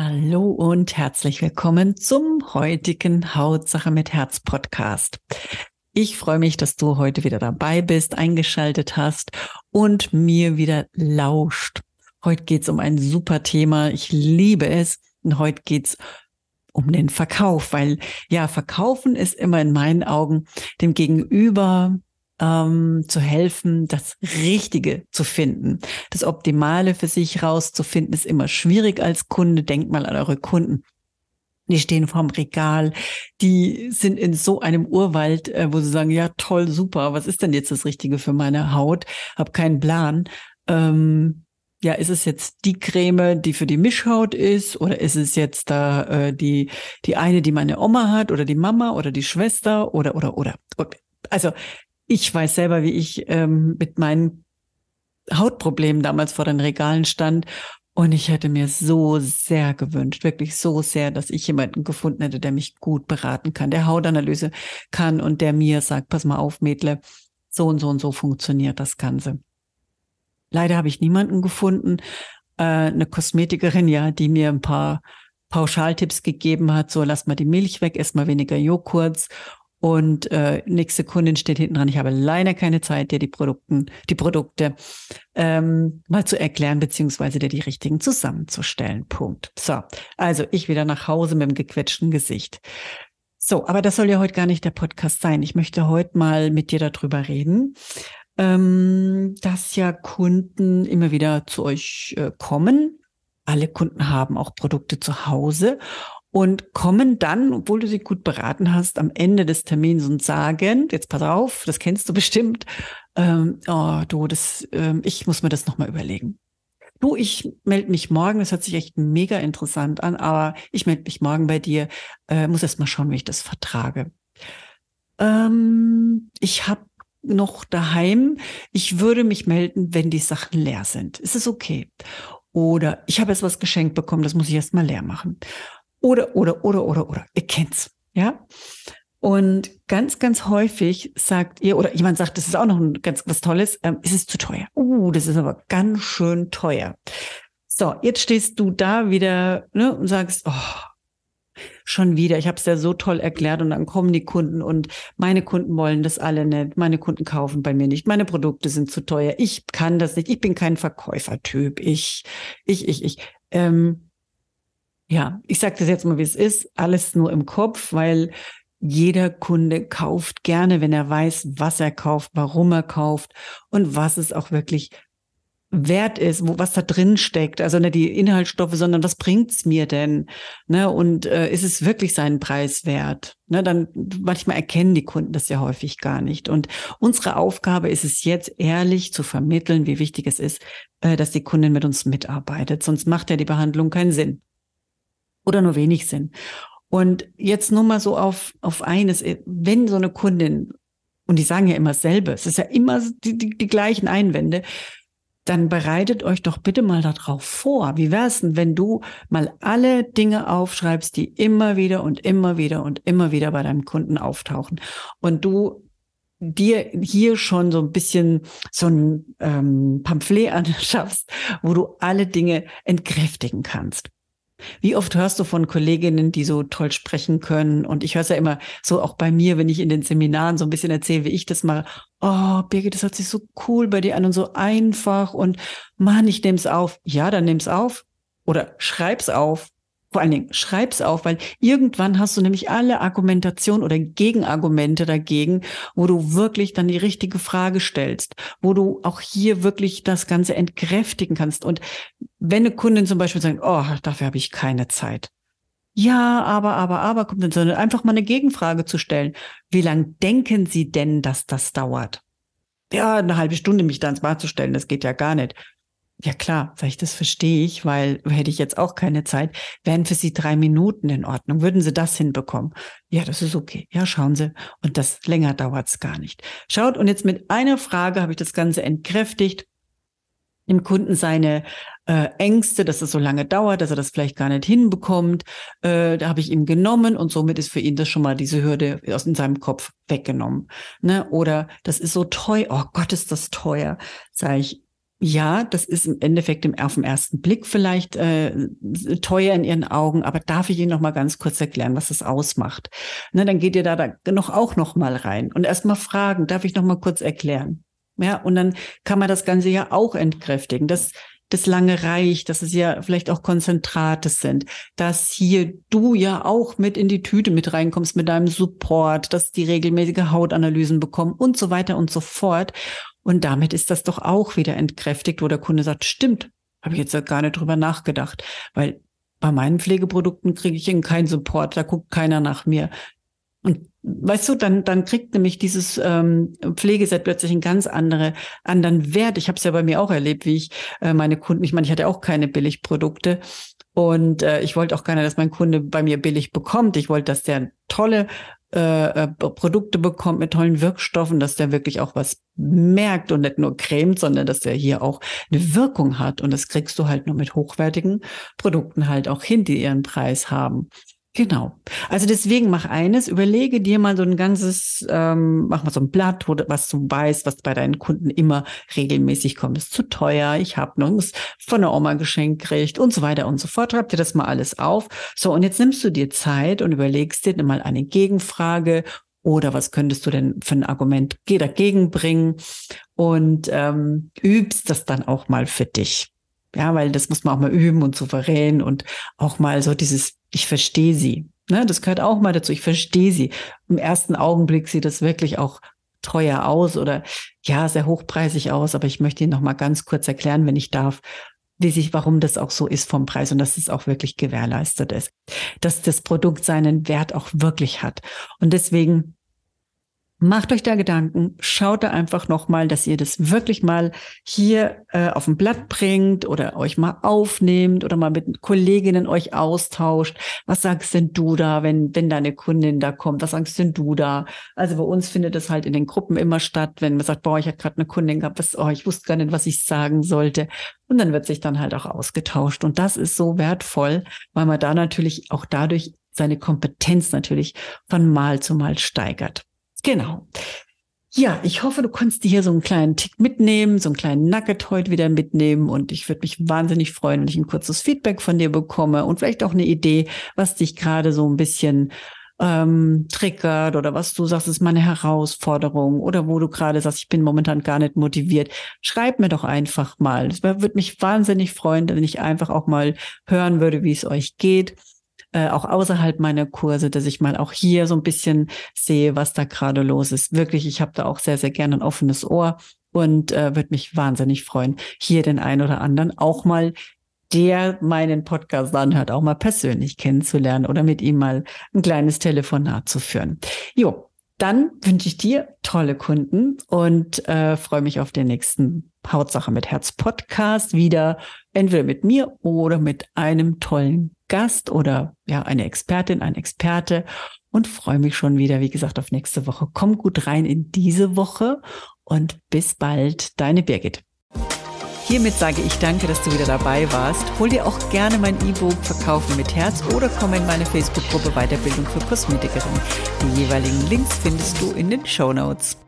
Hallo und herzlich willkommen zum heutigen Hautsache mit Herz Podcast. Ich freue mich, dass du heute wieder dabei bist, eingeschaltet hast und mir wieder lauscht. Heute geht's um ein super Thema. Ich liebe es. Und heute geht's um den Verkauf, weil ja, verkaufen ist immer in meinen Augen dem Gegenüber ähm, zu helfen, das Richtige zu finden. Das Optimale für sich rauszufinden ist immer schwierig als Kunde. Denkt mal an eure Kunden. Die stehen vorm Regal, die sind in so einem Urwald, äh, wo sie sagen, ja toll, super, was ist denn jetzt das Richtige für meine Haut? Hab keinen Plan. Ähm, ja, ist es jetzt die Creme, die für die Mischhaut ist, oder ist es jetzt da äh, die die eine, die meine Oma hat, oder die Mama oder die Schwester, oder oder oder. Also ich weiß selber, wie ich ähm, mit meinen Hautproblemen damals vor den Regalen stand. Und ich hätte mir so sehr gewünscht, wirklich so sehr, dass ich jemanden gefunden hätte, der mich gut beraten kann, der Hautanalyse kann und der mir sagt, pass mal auf, Mädle, so und so und so funktioniert das Ganze. Leider habe ich niemanden gefunden, äh, eine Kosmetikerin, ja, die mir ein paar Pauschaltipps gegeben hat, so lass mal die Milch weg, ess mal weniger Joghurts und äh, nächste Kundin steht hinten dran. Ich habe leider keine Zeit, dir die Produkten, die Produkte ähm, mal zu erklären, beziehungsweise dir die richtigen zusammenzustellen. Punkt. So, also ich wieder nach Hause mit dem gequetschten Gesicht. So, aber das soll ja heute gar nicht der Podcast sein. Ich möchte heute mal mit dir darüber reden, ähm, dass ja Kunden immer wieder zu euch äh, kommen. Alle Kunden haben auch Produkte zu Hause und kommen dann, obwohl du sie gut beraten hast, am Ende des Termins und sagen, jetzt pass auf, das kennst du bestimmt, ähm, oh du, das, ähm, ich muss mir das nochmal überlegen. Du, ich melde mich morgen, das hört sich echt mega interessant an, aber ich melde mich morgen bei dir, äh, muss erst mal schauen, wie ich das vertrage. Ähm, ich habe noch daheim, ich würde mich melden, wenn die Sachen leer sind. Ist es okay? Oder ich habe jetzt was geschenkt bekommen, das muss ich erst mal leer machen. Oder, oder, oder, oder, oder. Ihr kennt's. Ja. Und ganz, ganz häufig sagt ihr, oder jemand sagt, das ist auch noch ein ganz was Tolles, ähm, ist es zu teuer. Uh, das ist aber ganz schön teuer. So, jetzt stehst du da wieder ne, und sagst, oh, schon wieder, ich habe es ja so toll erklärt und dann kommen die Kunden und meine Kunden wollen das alle nicht, meine Kunden kaufen bei mir nicht, meine Produkte sind zu teuer, ich kann das nicht, ich bin kein Verkäufertyp, ich, ich, ich, ich. Ähm, ja, ich sage das jetzt mal, wie es ist, alles nur im Kopf, weil jeder Kunde kauft gerne, wenn er weiß, was er kauft, warum er kauft und was es auch wirklich wert ist, wo was da drin steckt. Also nicht die Inhaltsstoffe, sondern was bringt's mir denn? Ne? Und äh, ist es wirklich seinen Preis wert? Ne? Dann manchmal erkennen die Kunden das ja häufig gar nicht. Und unsere Aufgabe ist es jetzt ehrlich zu vermitteln, wie wichtig es ist, äh, dass die Kundin mit uns mitarbeitet. Sonst macht ja die Behandlung keinen Sinn oder nur wenig sind. Und jetzt nur mal so auf, auf eines, wenn so eine Kundin, und die sagen ja immer dasselbe, es ist ja immer die, die, die gleichen Einwände, dann bereitet euch doch bitte mal darauf vor. Wie wär's denn, wenn du mal alle Dinge aufschreibst, die immer wieder und immer wieder und immer wieder bei deinem Kunden auftauchen und du dir hier schon so ein bisschen so ein ähm, Pamphlet anschaffst, wo du alle Dinge entkräftigen kannst. Wie oft hörst du von Kolleginnen, die so toll sprechen können? Und ich höre es ja immer so auch bei mir, wenn ich in den Seminaren so ein bisschen erzähle, wie ich das mache. Oh, Birgit, das hört sich so cool bei dir an und so einfach. Und Mann, ich nehme es auf. Ja, dann nimm's auf. Oder schreib's auf. Vor allen Dingen schreib's auf, weil irgendwann hast du nämlich alle Argumentation oder Gegenargumente dagegen, wo du wirklich dann die richtige Frage stellst, wo du auch hier wirklich das Ganze entkräftigen kannst. Und wenn eine Kundin zum Beispiel sagt, oh, dafür habe ich keine Zeit. Ja, aber, aber, aber, kommt dann so einfach mal eine Gegenfrage zu stellen. Wie lange denken Sie denn, dass das dauert? Ja, eine halbe Stunde mich da ins Bad zu stellen, das geht ja gar nicht. Ja klar, sag ich, das verstehe ich, weil hätte ich jetzt auch keine Zeit, wären für Sie drei Minuten in Ordnung. Würden Sie das hinbekommen? Ja, das ist okay. Ja, schauen Sie. Und das länger dauert es gar nicht. Schaut, und jetzt mit einer Frage habe ich das Ganze entkräftigt dem Kunden seine äh, Ängste, dass es so lange dauert, dass er das vielleicht gar nicht hinbekommt. Äh, da habe ich ihm genommen und somit ist für ihn das schon mal diese Hürde aus in seinem Kopf weggenommen. Ne? Oder das ist so teuer, oh Gott, ist das teuer. Sage ich, ja, das ist im Endeffekt im, auf den ersten Blick vielleicht äh, teuer in Ihren Augen, aber darf ich Ihnen noch mal ganz kurz erklären, was das ausmacht? Ne, dann geht ihr da, da noch auch noch mal rein und erst mal fragen, darf ich noch mal kurz erklären? Ja, und dann kann man das Ganze ja auch entkräftigen, dass das lange reicht, dass es ja vielleicht auch Konzentrate sind, dass hier du ja auch mit in die Tüte mit reinkommst mit deinem Support, dass die regelmäßige Hautanalysen bekommen und so weiter und so fort. Und damit ist das doch auch wieder entkräftigt, wo der Kunde sagt, stimmt, habe ich jetzt gar nicht drüber nachgedacht, weil bei meinen Pflegeprodukten kriege ich eben keinen Support, da guckt keiner nach mir. Und weißt du, dann, dann kriegt nämlich dieses ähm, Pflegeset plötzlich einen ganz andere, anderen Wert. Ich habe es ja bei mir auch erlebt, wie ich äh, meine Kunden, ich meine, ich hatte auch keine Billigprodukte und äh, ich wollte auch gerne, dass mein Kunde bei mir billig bekommt. Ich wollte, dass der tolle äh, äh, Produkte bekommt mit tollen Wirkstoffen, dass der wirklich auch was merkt und nicht nur cremt, sondern dass der hier auch eine Wirkung hat. Und das kriegst du halt nur mit hochwertigen Produkten halt auch hin, die ihren Preis haben. Genau. Also deswegen mach eines, überlege dir mal so ein ganzes, ähm, mach mal so ein Blatt, wo, was du weißt, was bei deinen Kunden immer regelmäßig kommt. Ist zu teuer, ich habe was von der Oma geschenkt gekriegt und so weiter und so fort. Schreib dir das mal alles auf. So, und jetzt nimmst du dir Zeit und überlegst dir mal eine Gegenfrage oder was könntest du denn für ein Argument dagegen bringen und ähm, übst das dann auch mal für dich. Ja, weil das muss man auch mal üben und souverän und auch mal so dieses, ich verstehe sie. Ne, das gehört auch mal dazu. Ich verstehe sie. Im ersten Augenblick sieht das wirklich auch teuer aus oder ja, sehr hochpreisig aus. Aber ich möchte Ihnen noch mal ganz kurz erklären, wenn ich darf, wie sich, warum das auch so ist vom Preis und dass es auch wirklich gewährleistet ist, dass das Produkt seinen Wert auch wirklich hat. Und deswegen Macht euch da Gedanken, schaut da einfach nochmal, dass ihr das wirklich mal hier äh, auf ein Blatt bringt oder euch mal aufnehmt oder mal mit Kolleginnen euch austauscht. Was sagst denn du da, wenn, wenn deine Kundin da kommt? Was sagst denn du da? Also bei uns findet es halt in den Gruppen immer statt, wenn man sagt, boah, ich hatte gerade eine Kundin gehabt, was, oh, ich wusste gar nicht, was ich sagen sollte. Und dann wird sich dann halt auch ausgetauscht. Und das ist so wertvoll, weil man da natürlich auch dadurch seine Kompetenz natürlich von Mal zu Mal steigert. Genau. Ja, ich hoffe, du konntest dir hier so einen kleinen Tick mitnehmen, so einen kleinen Nugget heute wieder mitnehmen und ich würde mich wahnsinnig freuen, wenn ich ein kurzes Feedback von dir bekomme und vielleicht auch eine Idee, was dich gerade so ein bisschen ähm, triggert oder was du sagst, ist meine Herausforderung oder wo du gerade sagst, ich bin momentan gar nicht motiviert. Schreib mir doch einfach mal. Es würde mich wahnsinnig freuen, wenn ich einfach auch mal hören würde, wie es euch geht äh, auch außerhalb meiner Kurse, dass ich mal auch hier so ein bisschen sehe, was da gerade los ist. Wirklich, ich habe da auch sehr, sehr gerne ein offenes Ohr und äh, würde mich wahnsinnig freuen, hier den einen oder anderen auch mal der meinen Podcast anhört, auch mal persönlich kennenzulernen oder mit ihm mal ein kleines Telefonat zu führen. Jo, dann wünsche ich dir tolle Kunden und äh, freue mich auf den nächsten Hautsache mit Herz Podcast wieder, entweder mit mir oder mit einem tollen Gast oder ja, eine Expertin, ein Experte und freue mich schon wieder, wie gesagt, auf nächste Woche. Komm gut rein in diese Woche und bis bald, deine Birgit. Hiermit sage ich danke, dass du wieder dabei warst. Hol dir auch gerne mein E-Book Verkaufen mit Herz oder komm in meine Facebook-Gruppe Weiterbildung für Kosmetikerin. Die jeweiligen Links findest du in den Show Notes.